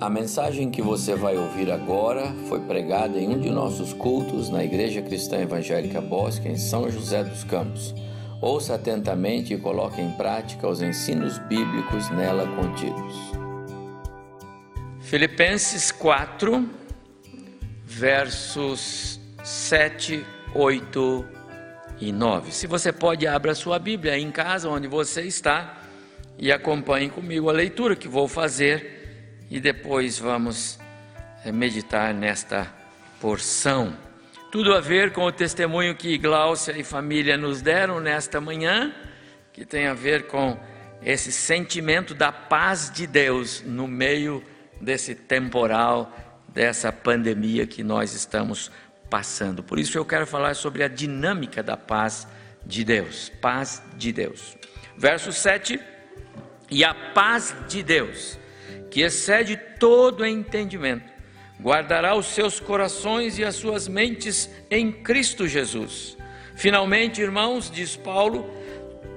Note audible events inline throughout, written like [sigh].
A mensagem que você vai ouvir agora foi pregada em um de nossos cultos na Igreja Cristã Evangélica Bosque, em São José dos Campos. Ouça atentamente e coloque em prática os ensinos bíblicos nela contidos. Filipenses 4, versos 7, 8 e 9. Se você pode, abra sua Bíblia em casa, onde você está, e acompanhe comigo a leitura que vou fazer e depois vamos eh, meditar nesta porção. Tudo a ver com o testemunho que Gláucia e família nos deram nesta manhã, que tem a ver com esse sentimento da paz de Deus no meio desse temporal, dessa pandemia que nós estamos passando. Por isso eu quero falar sobre a dinâmica da paz de Deus. Paz de Deus. Verso 7: E a paz de Deus que excede todo entendimento, guardará os seus corações e as suas mentes em Cristo Jesus. Finalmente, irmãos, diz Paulo,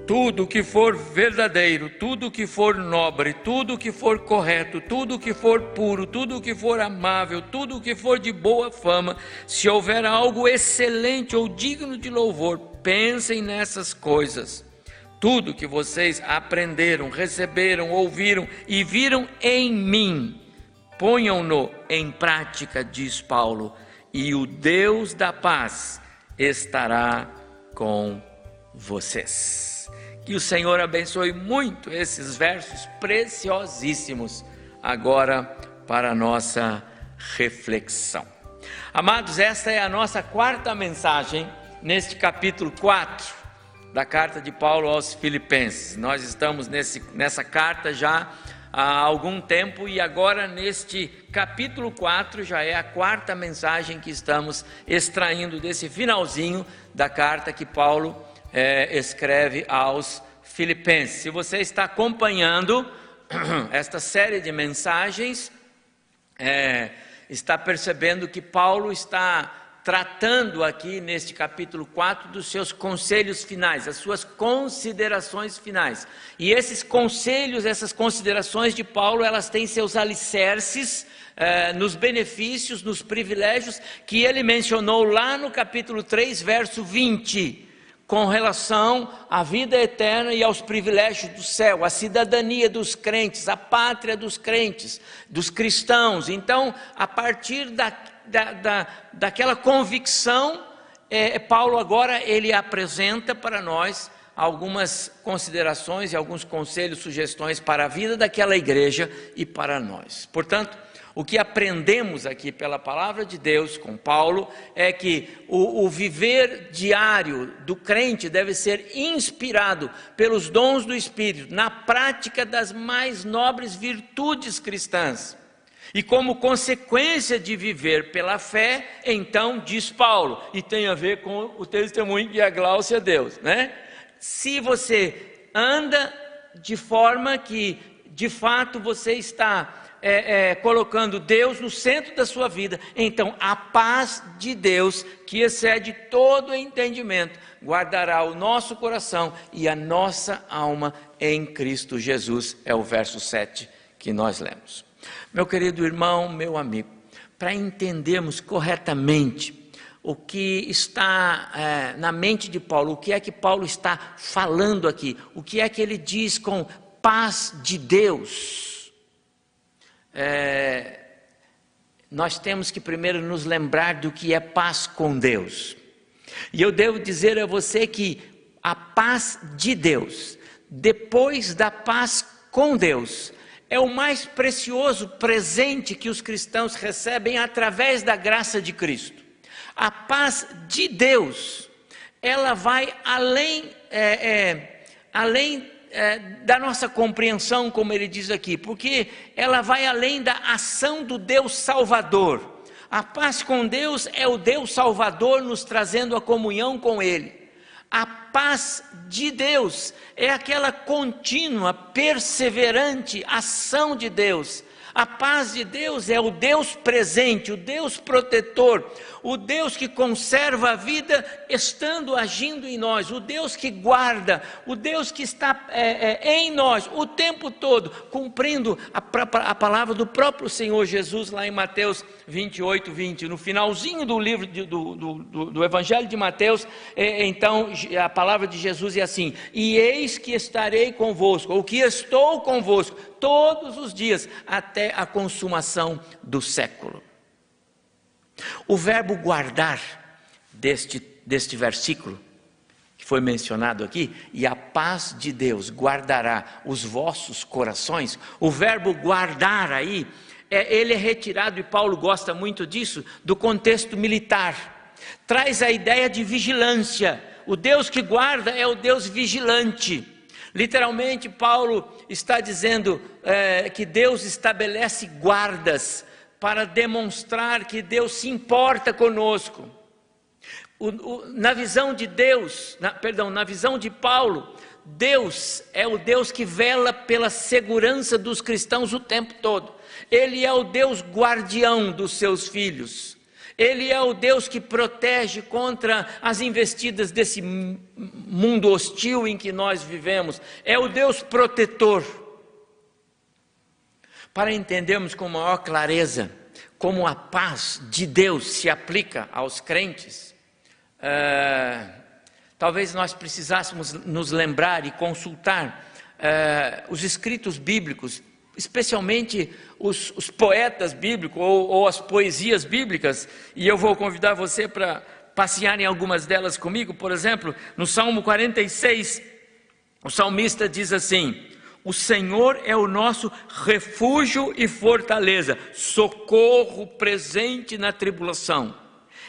tudo que for verdadeiro, tudo que for nobre, tudo que for correto, tudo que for puro, tudo que for amável, tudo que for de boa fama, se houver algo excelente ou digno de louvor, pensem nessas coisas. Tudo que vocês aprenderam, receberam, ouviram e viram em mim, ponham-no em prática, diz Paulo, e o Deus da paz estará com vocês. Que o Senhor abençoe muito esses versos preciosíssimos agora para a nossa reflexão. Amados, esta é a nossa quarta mensagem neste capítulo 4 da carta de Paulo aos Filipenses. Nós estamos nesse, nessa carta já há algum tempo e agora neste capítulo 4 já é a quarta mensagem que estamos extraindo desse finalzinho da carta que Paulo é, escreve aos Filipenses. Se você está acompanhando [clears throat] esta série de mensagens, é, está percebendo que Paulo está tratando aqui neste capítulo 4 dos seus conselhos finais, as suas considerações finais. E esses conselhos, essas considerações de Paulo, elas têm seus alicerces eh, nos benefícios, nos privilégios que ele mencionou lá no capítulo 3, verso 20 com relação à vida eterna e aos privilégios do céu, a cidadania dos crentes, a pátria dos crentes, dos cristãos. Então, a partir da, da, da, daquela convicção, é, Paulo agora ele apresenta para nós algumas considerações e alguns conselhos, sugestões para a vida daquela igreja e para nós. Portanto, o que aprendemos aqui pela palavra de Deus com Paulo é que o, o viver diário do crente deve ser inspirado pelos dons do Espírito, na prática das mais nobres virtudes cristãs. E como consequência de viver pela fé, então diz Paulo, e tem a ver com o testemunho que a Gláucia Deus, né? Se você anda de forma que de fato você está é, é, colocando Deus no centro da sua vida, então a paz de Deus, que excede todo entendimento, guardará o nosso coração e a nossa alma em Cristo Jesus. É o verso 7 que nós lemos. Meu querido irmão, meu amigo, para entendermos corretamente o que está é, na mente de Paulo, o que é que Paulo está falando aqui, o que é que ele diz com paz de Deus é, nós temos que primeiro nos lembrar do que é paz com Deus. E eu devo dizer a você que a paz de Deus, depois da paz com Deus, é o mais precioso presente que os cristãos recebem através da graça de Cristo. A paz de Deus, ela vai além, é, é, além é, da nossa compreensão, como ele diz aqui, porque ela vai além da ação do Deus Salvador. A paz com Deus é o Deus Salvador nos trazendo a comunhão com Ele. A paz de Deus é aquela contínua, perseverante ação de Deus A paz de Deus é o Deus presente, o Deus protetor, o Deus que conserva a vida estando agindo em nós, o Deus que guarda, o Deus que está é, é, em nós o tempo todo, cumprindo a, a, palavra do próprio Senhor Jesus lá em Mateus 28, 20. No finalzinho do livro de, do, do, do, Evangelho de Mateus, é, então a palavra de Jesus é assim: E eis que estarei convosco, ou que estou convosco, todos os dias, até a consumação do século. O verbo guardar deste, deste versículo, que foi mencionado aqui, e a paz de Deus guardará os vossos corações, o verbo guardar aí, é, ele é retirado, e Paulo gosta muito disso, do contexto militar. Traz a ideia de vigilância. O Deus que guarda é o Deus vigilante. Literalmente, Paulo está dizendo é, que Deus estabelece guardas para demonstrar que Deus se importa conosco. O, o, na visão de Deus, na, perdão, na visão de Paulo, Deus é o Deus que vela pela segurança dos cristãos o tempo todo. Ele é o Deus guardião dos seus filhos. Ele é o Deus que protege contra as investidas desse mundo hostil em que nós vivemos. É o Deus protetor. Para entendermos com maior clareza como a paz de Deus se aplica aos crentes, uh, talvez nós precisássemos nos lembrar e consultar uh, os escritos bíblicos, especialmente os, os poetas bíblicos ou, ou as poesias bíblicas, e eu vou convidar você para passear em algumas delas comigo, por exemplo, no Salmo 46, o salmista diz assim: o Senhor é o nosso refúgio e fortaleza, socorro presente na tribulação.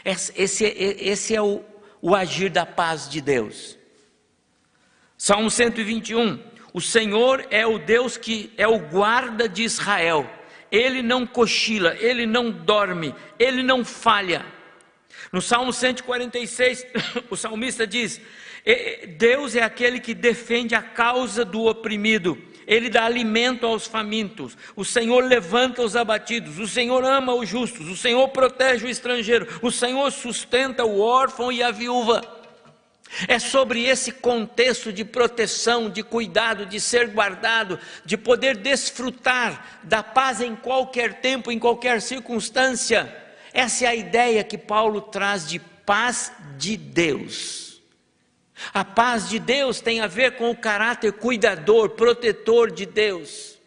Esse, esse é o, o agir da paz de Deus. Salmo 121. O Senhor é o Deus que é o guarda de Israel. Ele não cochila, ele não dorme, ele não falha. No Salmo 146, [coughs] o salmista diz: Deus é aquele que defende a causa do oprimido, Ele dá alimento aos famintos, o Senhor levanta os abatidos, o Senhor ama os justos, o Senhor protege o estrangeiro, o Senhor sustenta o órfão e a viúva. É sobre esse contexto de proteção, de cuidado, de ser guardado, de poder desfrutar da paz em qualquer tempo, em qualquer circunstância. Essa é a ideia que Paulo traz de paz de Deus. A paz de Deus tem a ver com o caráter cuidador, protetor de Deus.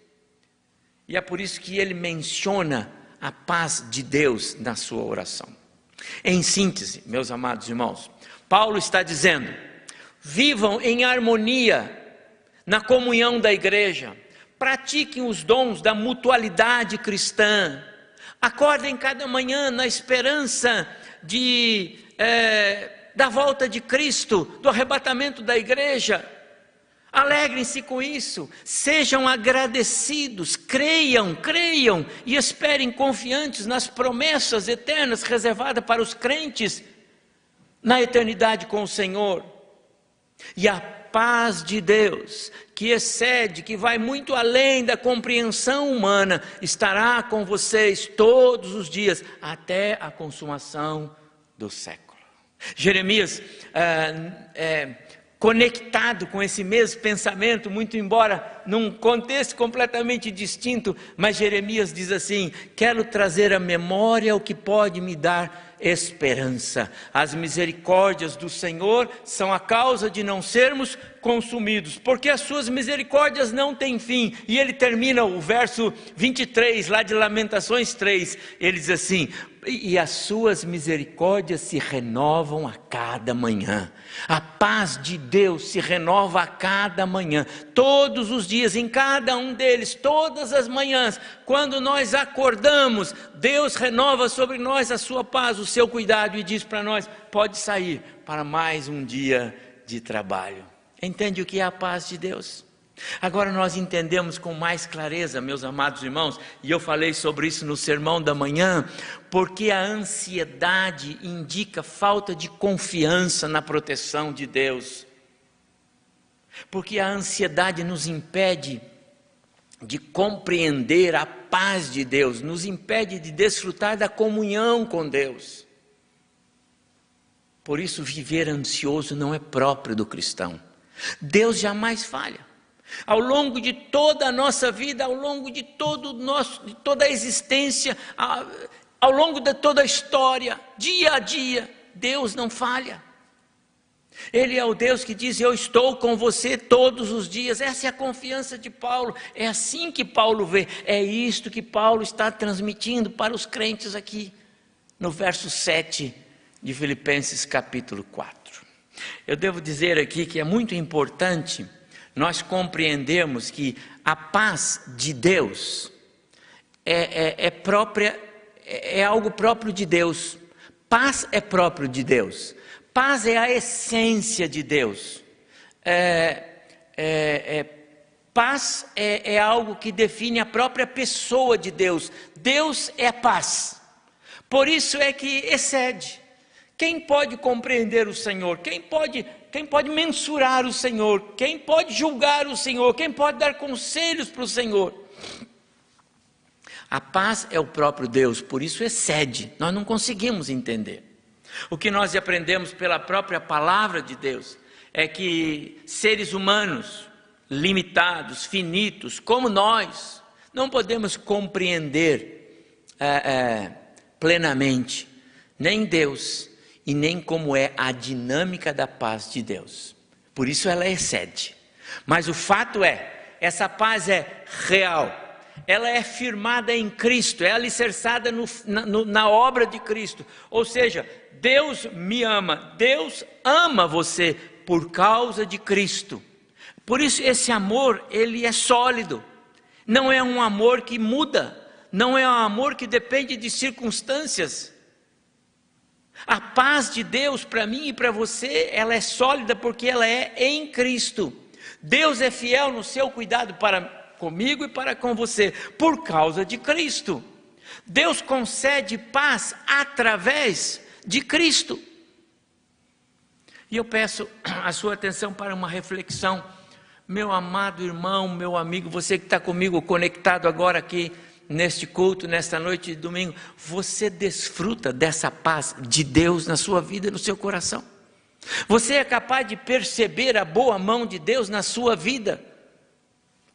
E é por isso que ele menciona a paz de Deus na sua oração. Em síntese, meus amados irmãos, Paulo está dizendo: vivam em harmonia na comunhão da igreja, pratiquem os dons da mutualidade cristã, acordem cada manhã na esperança de. É, da volta de Cristo, do arrebatamento da igreja. Alegrem-se com isso, sejam agradecidos, creiam, creiam e esperem confiantes nas promessas eternas reservadas para os crentes na eternidade com o Senhor. E a paz de Deus, que excede, que vai muito além da compreensão humana, estará com vocês todos os dias até a consumação do século. Jeremias, ah, é, conectado com esse mesmo pensamento, muito embora num contexto completamente distinto, mas Jeremias diz assim: Quero trazer à memória o que pode me dar esperança. As misericórdias do Senhor são a causa de não sermos consumidos, porque as suas misericórdias não têm fim. E ele termina o verso 23, lá de Lamentações 3, ele diz assim: e as suas misericórdias se renovam a cada manhã. A paz de Deus se renova a cada manhã, todos os dias, em cada um deles, todas as manhãs, quando nós acordamos, Deus renova sobre nós a sua paz, o seu cuidado e diz para nós: pode sair para mais um dia de trabalho. Entende o que é a paz de Deus? Agora nós entendemos com mais clareza, meus amados irmãos, e eu falei sobre isso no sermão da manhã, porque a ansiedade indica falta de confiança na proteção de Deus. Porque a ansiedade nos impede de compreender a paz de Deus, nos impede de desfrutar da comunhão com Deus. Por isso, viver ansioso não é próprio do cristão. Deus jamais falha. Ao longo de toda a nossa vida, ao longo de, todo nosso, de toda a existência, ao longo de toda a história, dia a dia, Deus não falha. Ele é o Deus que diz: Eu estou com você todos os dias. Essa é a confiança de Paulo. É assim que Paulo vê. É isto que Paulo está transmitindo para os crentes aqui, no verso 7 de Filipenses, capítulo 4. Eu devo dizer aqui que é muito importante nós compreendermos que a paz de Deus é, é, é própria, é, é algo próprio de Deus. Paz é próprio de Deus. Paz é a essência de Deus. É, é, é, paz é, é algo que define a própria pessoa de Deus. Deus é paz. Por isso é que excede. Quem pode compreender o Senhor? Quem pode, quem pode mensurar o Senhor? Quem pode julgar o Senhor? Quem pode dar conselhos para o Senhor? A paz é o próprio Deus, por isso excede. Nós não conseguimos entender. O que nós aprendemos pela própria palavra de Deus é que seres humanos, limitados, finitos, como nós, não podemos compreender é, é, plenamente nem Deus e nem como é a dinâmica da paz de Deus. Por isso ela excede. Mas o fato é, essa paz é real, ela é firmada em Cristo, é alicerçada no, na, no, na obra de Cristo. Ou seja, Deus me ama, Deus ama você por causa de Cristo. Por isso esse amor, ele é sólido. Não é um amor que muda, não é um amor que depende de circunstâncias. A paz de Deus para mim e para você, ela é sólida porque ela é em Cristo. Deus é fiel no seu cuidado para comigo e para com você, por causa de Cristo. Deus concede paz através de Cristo. E eu peço a sua atenção para uma reflexão. Meu amado irmão, meu amigo, você que está comigo conectado agora aqui neste culto, nesta noite de domingo, você desfruta dessa paz de Deus na sua vida no seu coração. Você é capaz de perceber a boa mão de Deus na sua vida,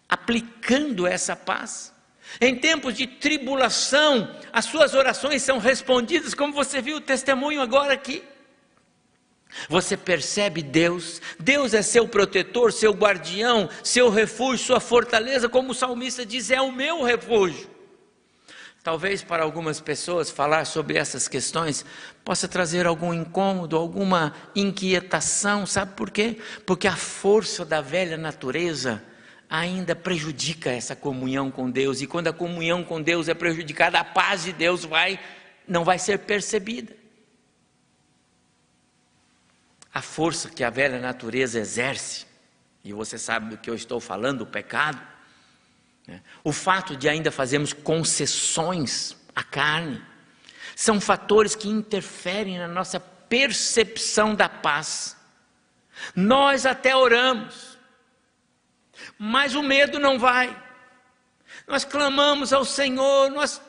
aplicando essa paz. Em tempos de tribulação, as suas orações são respondidas, como você viu o testemunho agora aqui. Você percebe Deus, Deus é seu protetor, seu guardião, seu refúgio, sua fortaleza, como o salmista diz, é o meu refúgio. Talvez para algumas pessoas falar sobre essas questões possa trazer algum incômodo, alguma inquietação, sabe por quê? Porque a força da velha natureza ainda prejudica essa comunhão com Deus, e quando a comunhão com Deus é prejudicada, a paz de Deus vai não vai ser percebida. A força que a velha natureza exerce, e você sabe do que eu estou falando, o pecado? O fato de ainda fazermos concessões à carne, são fatores que interferem na nossa percepção da paz. Nós até oramos, mas o medo não vai. Nós clamamos ao Senhor, nós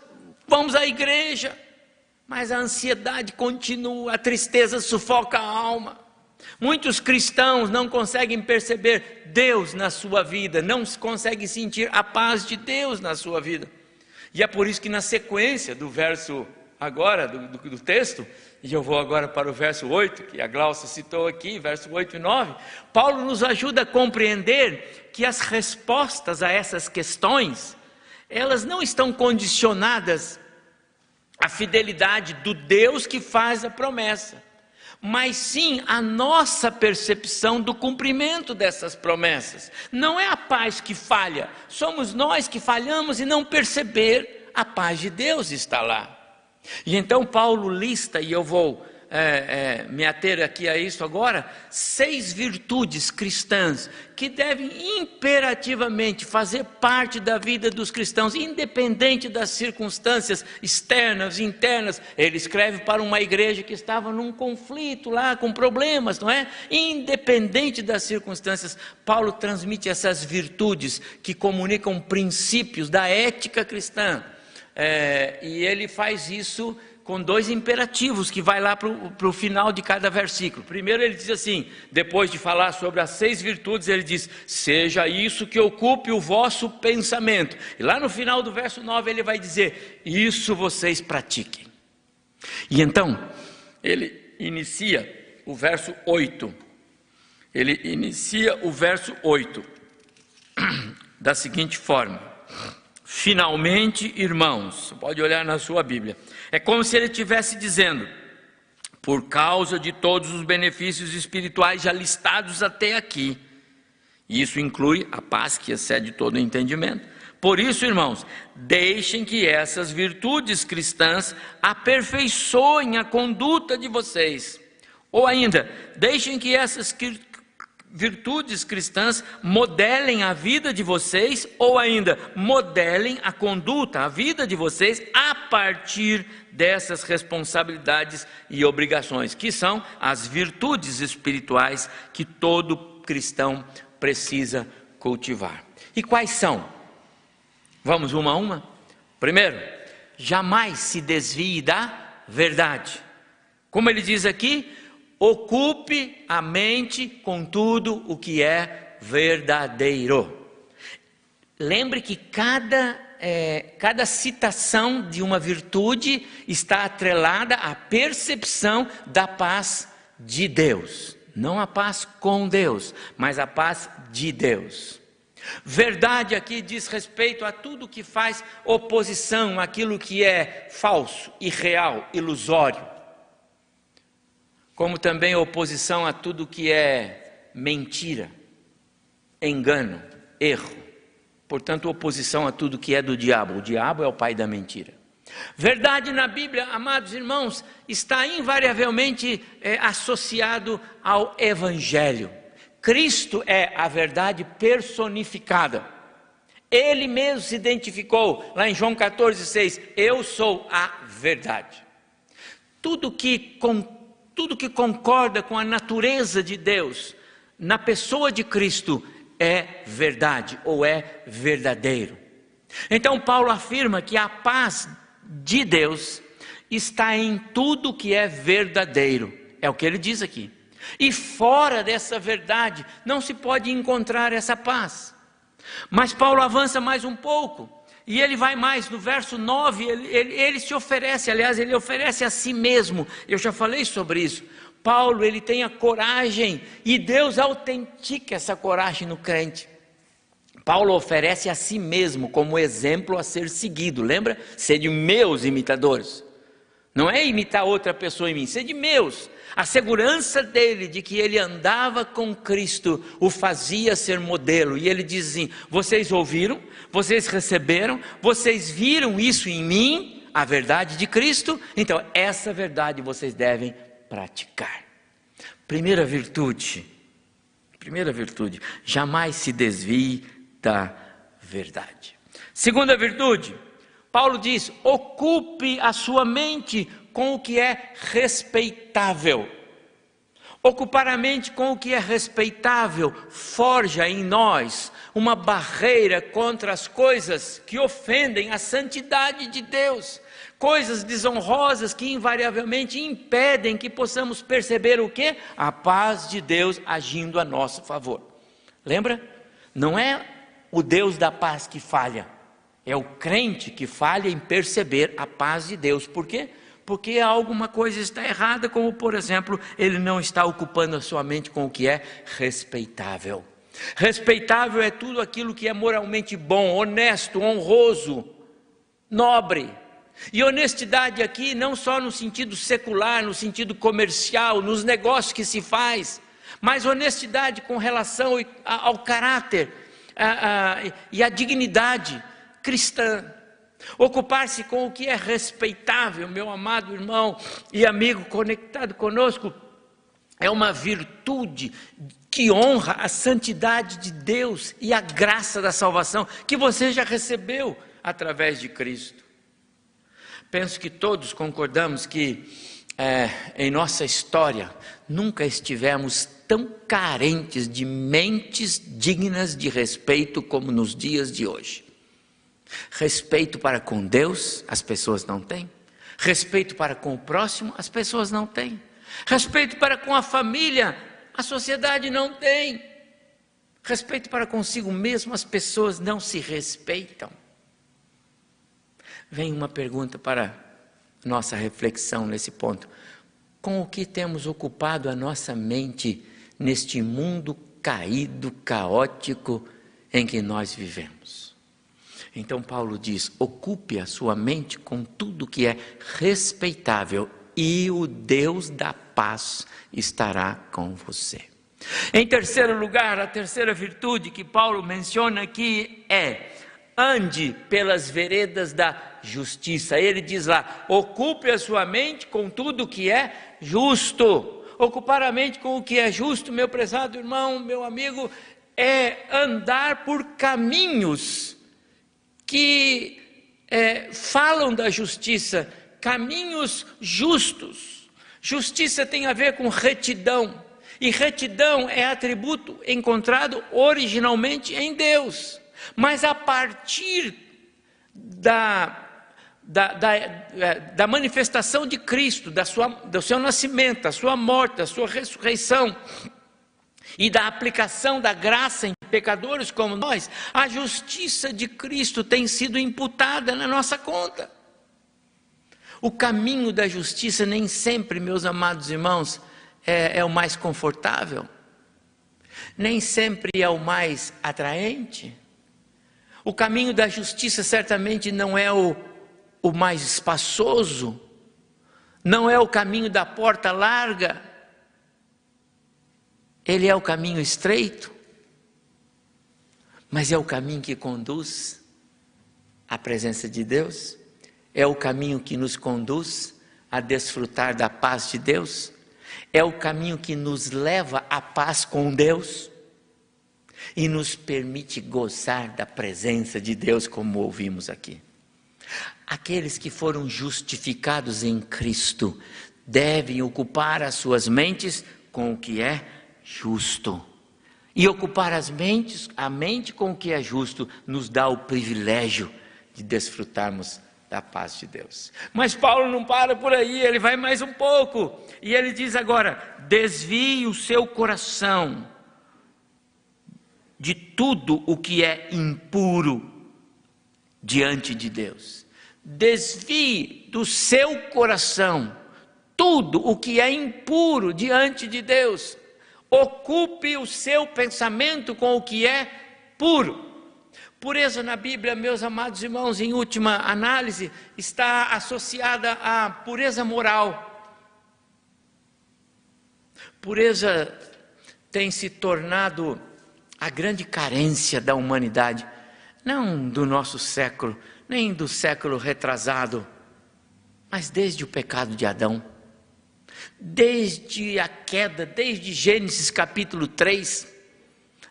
vamos à igreja, mas a ansiedade continua, a tristeza sufoca a alma. Muitos cristãos não conseguem perceber Deus na sua vida, não conseguem sentir a paz de Deus na sua vida. E é por isso que na sequência do verso agora, do, do, do texto, e eu vou agora para o verso 8, que a Glaucia citou aqui, verso 8 e 9. Paulo nos ajuda a compreender que as respostas a essas questões, elas não estão condicionadas à fidelidade do Deus que faz a promessa, mas sim a nossa percepção do cumprimento dessas promessas. Não é a paz que falha, somos nós que falhamos e não perceber a paz de Deus está lá. E então Paulo lista, e eu vou é, é, me ater aqui a isso agora, seis virtudes cristãs que devem imperativamente fazer parte da vida dos cristãos, independente das circunstâncias externas, internas. Ele escreve para uma igreja que estava num conflito lá, com problemas, não é? Independente das circunstâncias, Paulo transmite essas virtudes que comunicam princípios da ética cristã. É, e ele faz isso com dois imperativos que vai lá para o final de cada versículo. Primeiro ele diz assim, depois de falar sobre as seis virtudes, ele diz: Seja isso que ocupe o vosso pensamento. E lá no final do verso 9 ele vai dizer: Isso vocês pratiquem. E então, ele inicia o verso 8. Ele inicia o verso 8 [clears throat] da seguinte forma: Finalmente, irmãos, pode olhar na sua Bíblia. É como se ele estivesse dizendo: por causa de todos os benefícios espirituais já listados até aqui, e isso inclui a paz que excede todo entendimento. Por isso, irmãos, deixem que essas virtudes cristãs aperfeiçoem a conduta de vocês. Ou ainda, deixem que essas virtudes cristãs modelem a vida de vocês, ou ainda modelem a conduta, a vida de vocês, a partir dessas responsabilidades e obrigações, que são as virtudes espirituais que todo cristão precisa cultivar. E quais são? Vamos uma a uma? Primeiro, jamais se desvie da verdade. Como ele diz aqui, Ocupe a mente com tudo o que é verdadeiro. Lembre que cada, é, cada citação de uma virtude está atrelada à percepção da paz de Deus. Não a paz com Deus, mas a paz de Deus. Verdade aqui diz respeito a tudo que faz oposição àquilo que é falso, irreal, ilusório como também oposição a tudo que é mentira, engano, erro. Portanto, oposição a tudo que é do diabo. O diabo é o pai da mentira. Verdade na Bíblia, amados irmãos, está invariavelmente é, associado ao Evangelho. Cristo é a verdade personificada. Ele mesmo se identificou lá em João 14,6: Eu sou a verdade. Tudo que com tudo que concorda com a natureza de Deus na pessoa de Cristo é verdade ou é verdadeiro. Então, Paulo afirma que a paz de Deus está em tudo que é verdadeiro, é o que ele diz aqui. E fora dessa verdade não se pode encontrar essa paz. Mas Paulo avança mais um pouco. E ele vai mais, no verso 9, ele, ele, ele, se oferece, aliás, ele oferece a si mesmo. Eu já falei sobre isso. Paulo, ele tem a coragem e Deus autentica essa coragem no crente. Paulo oferece a si mesmo como exemplo a ser seguido, lembra? Sede meus imitadores. Não é imitar outra pessoa em mim, sede meus. A segurança dele de que ele andava com Cristo o fazia ser modelo. E ele diz assim: Vocês ouviram, vocês receberam, vocês viram isso em mim, a verdade de Cristo, então essa verdade vocês devem praticar. Primeira virtude, primeira virtude, jamais se desvie da verdade. Segunda virtude, Paulo diz: ocupe a sua mente com o que é respeitável. Ocupar a mente com o que é respeitável forja em nós uma barreira contra as coisas que ofendem a santidade de Deus, coisas desonrosas que invariavelmente impedem que possamos perceber o que? A paz de Deus agindo a nosso favor. Lembra? Não é o Deus da paz que falha, é o crente que falha em perceber a paz de Deus. Por quê? Porque alguma coisa está errada, como por exemplo, ele não está ocupando a sua mente com o que é respeitável. Respeitável é tudo aquilo que é moralmente bom, honesto, honroso, nobre. E honestidade aqui não só no sentido secular, no sentido comercial, nos negócios que se faz, mas honestidade com relação ao caráter a, a, e à dignidade cristã. Ocupar-se com o que é respeitável, meu amado irmão e amigo conectado conosco, é uma virtude que honra a santidade de Deus e a graça da salvação que você já recebeu através de Cristo. Penso que todos concordamos que é, em nossa história nunca estivemos tão carentes de mentes dignas de respeito como nos dias de hoje. Respeito para com Deus, as pessoas não têm. Respeito para com o próximo, as pessoas não têm. Respeito para com a família, a sociedade não tem. Respeito para consigo mesmo, as pessoas não se respeitam. Vem uma pergunta para nossa reflexão nesse ponto. Com o que temos ocupado a nossa mente neste mundo caído, caótico em que nós vivemos? Então Paulo diz: ocupe a sua mente com tudo que é respeitável e o Deus da paz estará com você. Em terceiro lugar, a terceira virtude que Paulo menciona aqui é: ande pelas veredas da justiça. Ele diz lá: ocupe a sua mente com tudo que é justo. Ocupar a mente com o que é justo, meu prezado irmão, meu amigo, é andar por caminhos que é, falam da justiça, caminhos justos. Justiça tem a ver com retidão, e retidão é atributo encontrado originalmente em Deus, mas a partir da, da, da, é, da manifestação de Cristo, da sua, do seu nascimento, da sua morte, da sua ressurreição, e da aplicação da graça em pecadores como nós, a justiça de Cristo tem sido imputada na nossa conta. O caminho da justiça nem sempre, meus amados irmãos, é, é o mais confortável, nem sempre é o mais atraente. O caminho da justiça certamente não é o, o mais espaçoso, não é o caminho da porta larga, ele é o caminho estreito, mas é o caminho que conduz à presença de Deus, é o caminho que nos conduz a desfrutar da paz de Deus, é o caminho que nos leva à paz com Deus e nos permite gozar da presença de Deus, como ouvimos aqui. Aqueles que foram justificados em Cristo devem ocupar as suas mentes com o que é justo. E ocupar as mentes, a mente com o que é justo, nos dá o privilégio de desfrutarmos da paz de Deus. Mas Paulo não para por aí, ele vai mais um pouco. E ele diz agora: desvie o seu coração de tudo o que é impuro diante de Deus. Desvie do seu coração tudo o que é impuro diante de Deus. Ocupe o seu pensamento com o que é puro. Pureza na Bíblia, meus amados irmãos, em última análise, está associada à pureza moral. Pureza tem se tornado a grande carência da humanidade, não do nosso século, nem do século retrasado, mas desde o pecado de Adão desde a queda, desde Gênesis capítulo 3,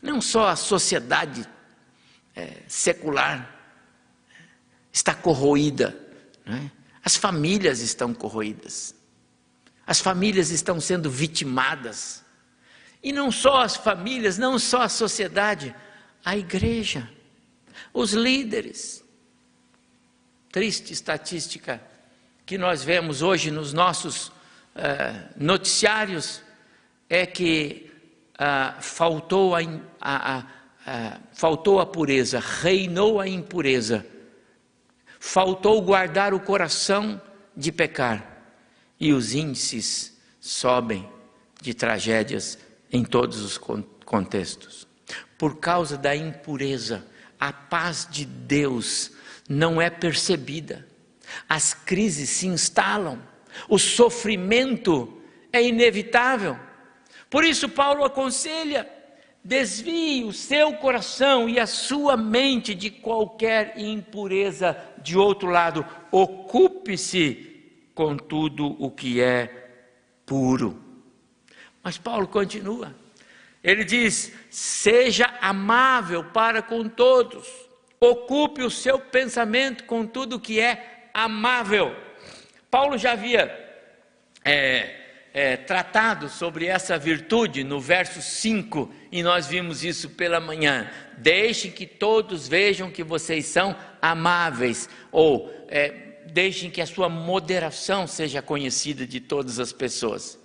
não só a sociedade é, secular está corroída, é? as famílias estão corroídas, as famílias estão sendo vitimadas, e não só as famílias, não só a sociedade, a igreja, os líderes. Triste estatística que nós vemos hoje nos nossos uh, noticiários é que uh, faltou, a, a, a, faltou a pureza, reinou a impureza, faltou guardar o coração de pecar, e os índices sobem de tragédias em todos os contextos. Por causa da impureza, a paz de Deus não é percebida, as crises se instalam o sofrimento é inevitável. Por isso, Paulo aconselha: Desvie o seu coração e a sua mente de qualquer impureza. De outro lado, ocupe-se com tudo o que é puro. Mas Paulo continua. Ele diz: seja amável para com todos, ocupe o seu pensamento com tudo que é amável. Paulo já havia é, é, tratado sobre essa virtude no verso 5, e nós vimos isso pela manhã. Deixem que todos vejam que vocês são amáveis, ou é, deixem que a sua moderação seja conhecida de todas as pessoas.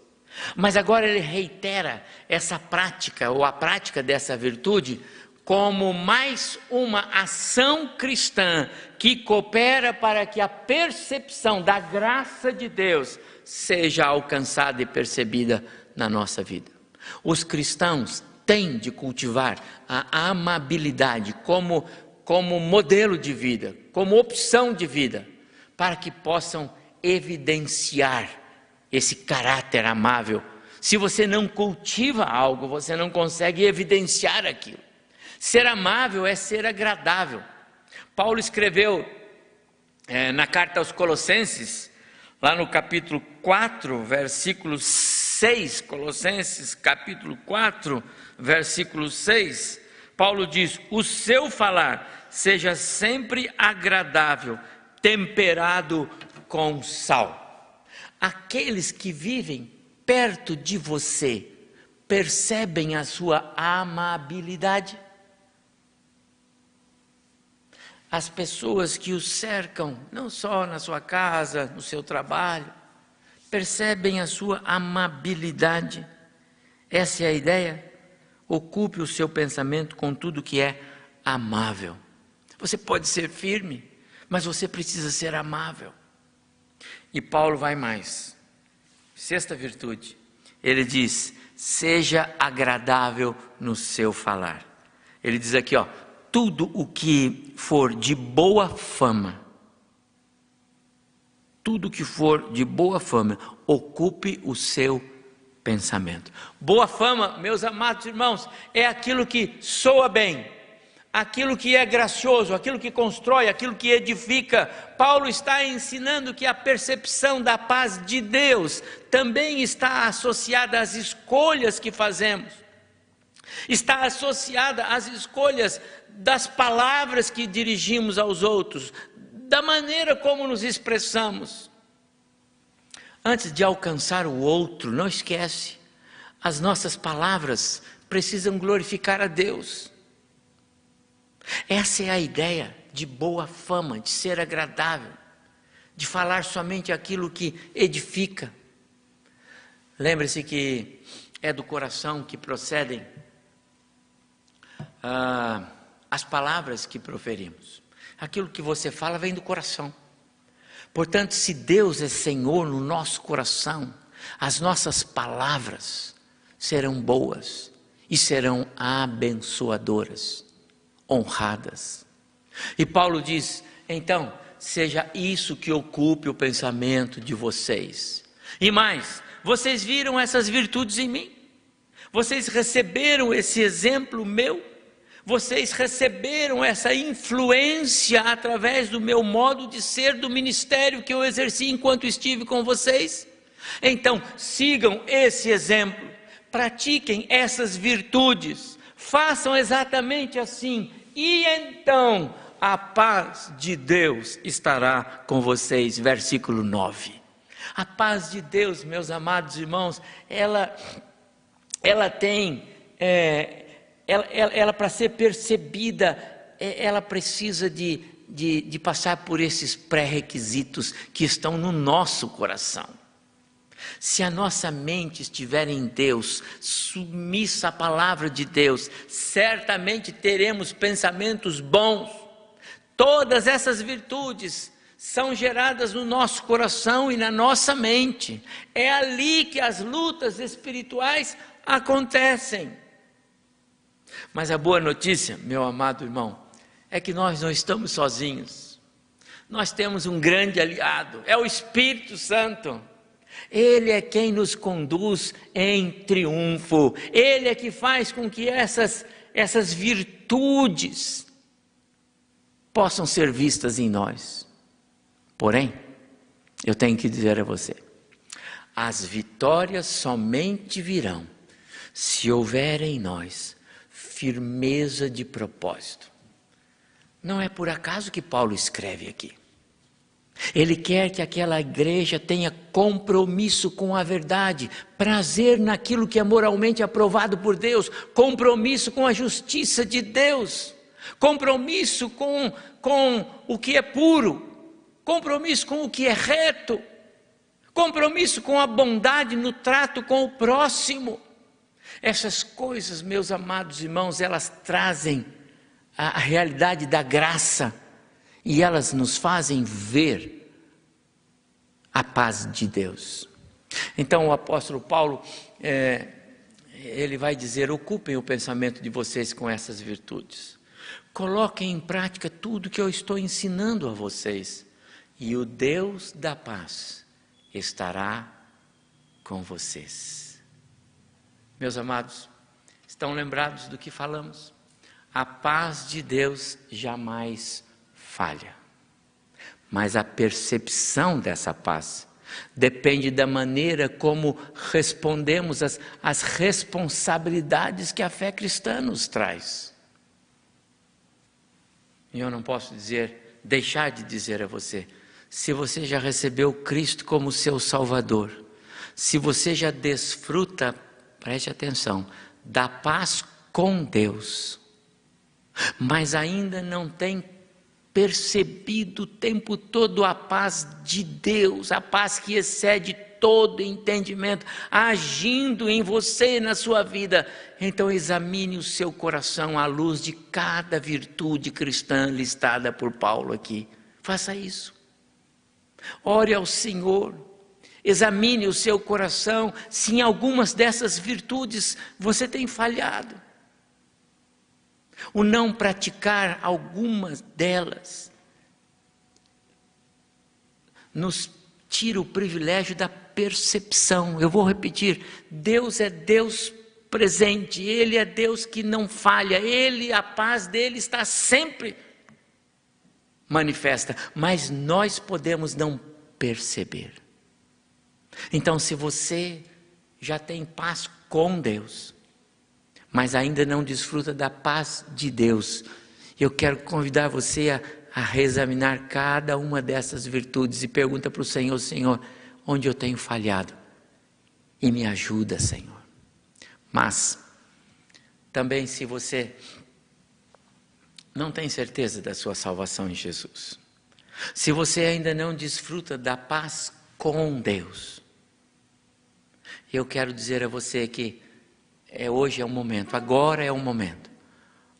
Mas agora ele reitera essa prática, ou a prática dessa virtude, como mais uma ação cristã que coopera para que a percepção da graça de Deus seja alcançada e percebida na nossa vida. Os cristãos têm de cultivar a amabilidade como, como modelo de vida, como opção de vida, para que possam evidenciar esse caráter amável. Se você não cultiva algo, você não consegue evidenciar aquilo. Ser amável é ser agradável. Paulo escreveu é, na carta aos Colossenses, lá no capítulo 4, versículo 6, Colossenses capítulo 4, versículo 6, Paulo diz: O seu falar seja sempre agradável, temperado com sal. Aqueles que vivem perto de você percebem a sua amabilidade as pessoas que o cercam, não só na sua casa, no seu trabalho, percebem a sua amabilidade. Essa é a ideia. Ocupe o seu pensamento com tudo que é amável. Você pode ser firme, mas você precisa ser amável. E Paulo vai mais. Sexta virtude. Ele diz: seja agradável no seu falar. Ele diz aqui, ó, tudo o que for de boa fama, tudo que for de boa fama, ocupe o seu pensamento. Boa fama, meus amados irmãos, é aquilo que soa bem, aquilo que é gracioso, aquilo que constrói, aquilo que edifica. Paulo está ensinando que a percepção da paz de Deus também está associada às escolhas que fazemos. Está associada às escolhas das palavras que dirigimos aos outros, da maneira como nos expressamos. Antes de alcançar o outro, não esquece, as nossas palavras precisam glorificar a Deus. Essa é a ideia de boa fama, de ser agradável, de falar somente aquilo que edifica. Lembre-se que é do coração que procedem ah, as palavras que proferimos. Aquilo que você fala vem do coração. Portanto, se Deus é Senhor no nosso coração, as nossas palavras serão boas e serão abençoadoras, honradas. E Paulo diz: então, seja isso que ocupe o pensamento de vocês. E mais, vocês viram essas virtudes em mim? Vocês receberam esse exemplo meu? Vocês receberam essa influência através do meu modo de ser, do ministério que eu exerci enquanto estive com vocês? Então, sigam esse exemplo, pratiquem essas virtudes, façam exatamente assim, e então a paz de Deus estará com vocês. Versículo 9. A paz de Deus, meus amados irmãos, ela, ela tem. É, ela, ela, ela para ser percebida, é, ela precisa de, de, de passar por esses pré-requisitos que estão no nosso coração. Se a nossa mente estiver em Deus, submissa à palavra de Deus, certamente teremos pensamentos bons. Todas essas virtudes são geradas no nosso coração e na nossa mente. É ali que as lutas espirituais acontecem. Mas a boa notícia, meu amado irmão, é que nós não estamos sozinhos. Nós temos um grande aliado, é o Espírito Santo. Ele é quem nos conduz em triunfo. Ele é que faz com que essas, essas virtudes possam ser vistas em nós. Porém, eu tenho que dizer a você: as vitórias somente virão se houver em nós firmeza de propósito. Não é por acaso que Paulo escreve aqui. Ele quer que aquela igreja tenha compromisso com a verdade, prazer naquilo que é moralmente aprovado por Deus, compromisso com a justiça de Deus, compromisso com, com o que é puro, compromisso com o que é reto, compromisso com a bondade no trato com o próximo. Essas coisas, meus amados irmãos, elas trazem a, a realidade da graça e elas nos fazem ver a paz de Deus. Então o apóstolo Paulo, é, ele vai dizer: ocupem o pensamento de vocês com essas virtudes, coloquem em prática tudo que eu estou ensinando a vocês, e o Deus da paz estará com vocês. Meus amados, estão lembrados do que falamos? A paz de Deus jamais falha. Mas a percepção dessa paz depende da maneira como respondemos às, às responsabilidades que a fé cristã nos traz. E eu não posso dizer, deixar de dizer a você, se você já recebeu Cristo como seu Salvador, se você já desfruta, preste atenção, da paz com Deus, mas ainda não tem percebido o tempo todo a paz de Deus, a paz que excede todo entendimento, agindo em você e na sua vida. Então examine o seu coração à luz de cada virtude cristã listada por Paulo aqui. Faça isso. Ore ao Senhor. Examine o seu coração se em algumas dessas virtudes você tem falhado. O não praticar algumas delas nos tira o privilégio da percepção. Eu vou repetir: Deus é Deus presente, Ele é Deus que não falha, Ele, a paz dele está sempre manifesta, mas nós podemos não perceber. Então, se você já tem paz com Deus, mas ainda não desfruta da paz de Deus. Eu quero convidar você a, a reexaminar cada uma dessas virtudes e pergunta para o Senhor: Senhor, onde eu tenho falhado? E me ajuda, Senhor. Mas, também, se você não tem certeza da sua salvação em Jesus, se você ainda não desfruta da paz com Deus, eu quero dizer a você que é hoje é o momento, agora é o momento,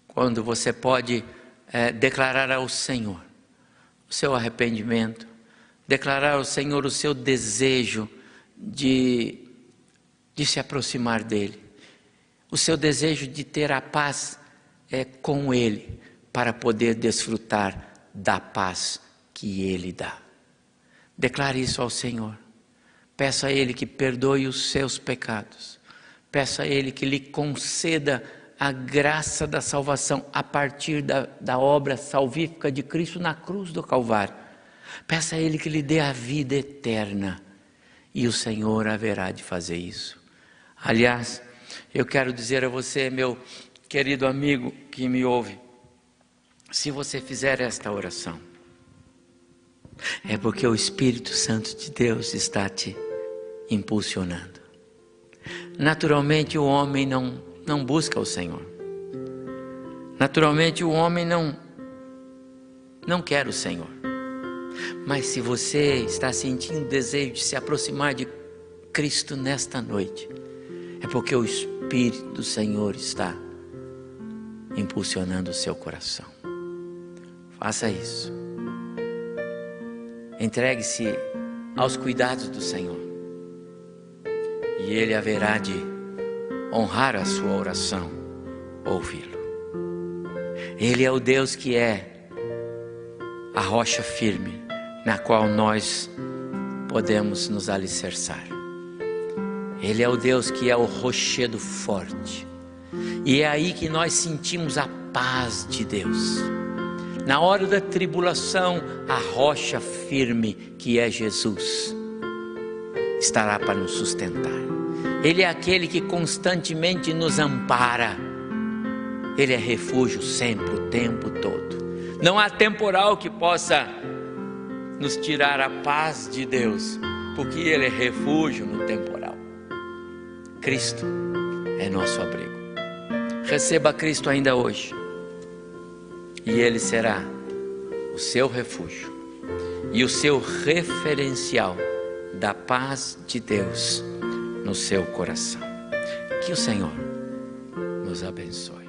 quando você pode é, declarar ao Senhor o seu arrependimento, declarar ao Senhor o seu desejo de, de se aproximar dEle, o seu desejo de ter a paz é, com Ele, para poder desfrutar da paz que Ele dá. Declare isso ao Senhor. Peça a Ele que perdoe os seus pecados Peça a Ele que lhe conceda a graça da salvação a partir da, da obra salvífica de Cristo na cruz do Calvário. Peça a Ele que lhe dê a vida eterna e o Senhor haverá de fazer isso. Aliás, eu quero dizer a você, meu querido amigo que me ouve, se você fizer esta oração, é porque o Espírito Santo de Deus está te impulsionando. Naturalmente o homem não, não busca o Senhor. Naturalmente o homem não, não quer o Senhor. Mas se você está sentindo desejo de se aproximar de Cristo nesta noite, é porque o Espírito do Senhor está impulsionando o seu coração. Faça isso. Entregue-se aos cuidados do Senhor e Ele haverá de honrar a sua oração, ouvi-lo. Ele é o Deus que é a rocha firme, na qual nós podemos nos alicerçar. Ele é o Deus que é o rochedo forte. E é aí que nós sentimos a paz de Deus. Na hora da tribulação, a rocha firme que é Jesus estará para nos sustentar. Ele é aquele que constantemente nos ampara. Ele é refúgio sempre, o tempo todo. Não há temporal que possa nos tirar a paz de Deus, porque Ele é refúgio no temporal. Cristo é nosso abrigo. Receba Cristo ainda hoje, e Ele será o seu refúgio e o seu referencial da paz de Deus no seu coração. Que o Senhor nos abençoe.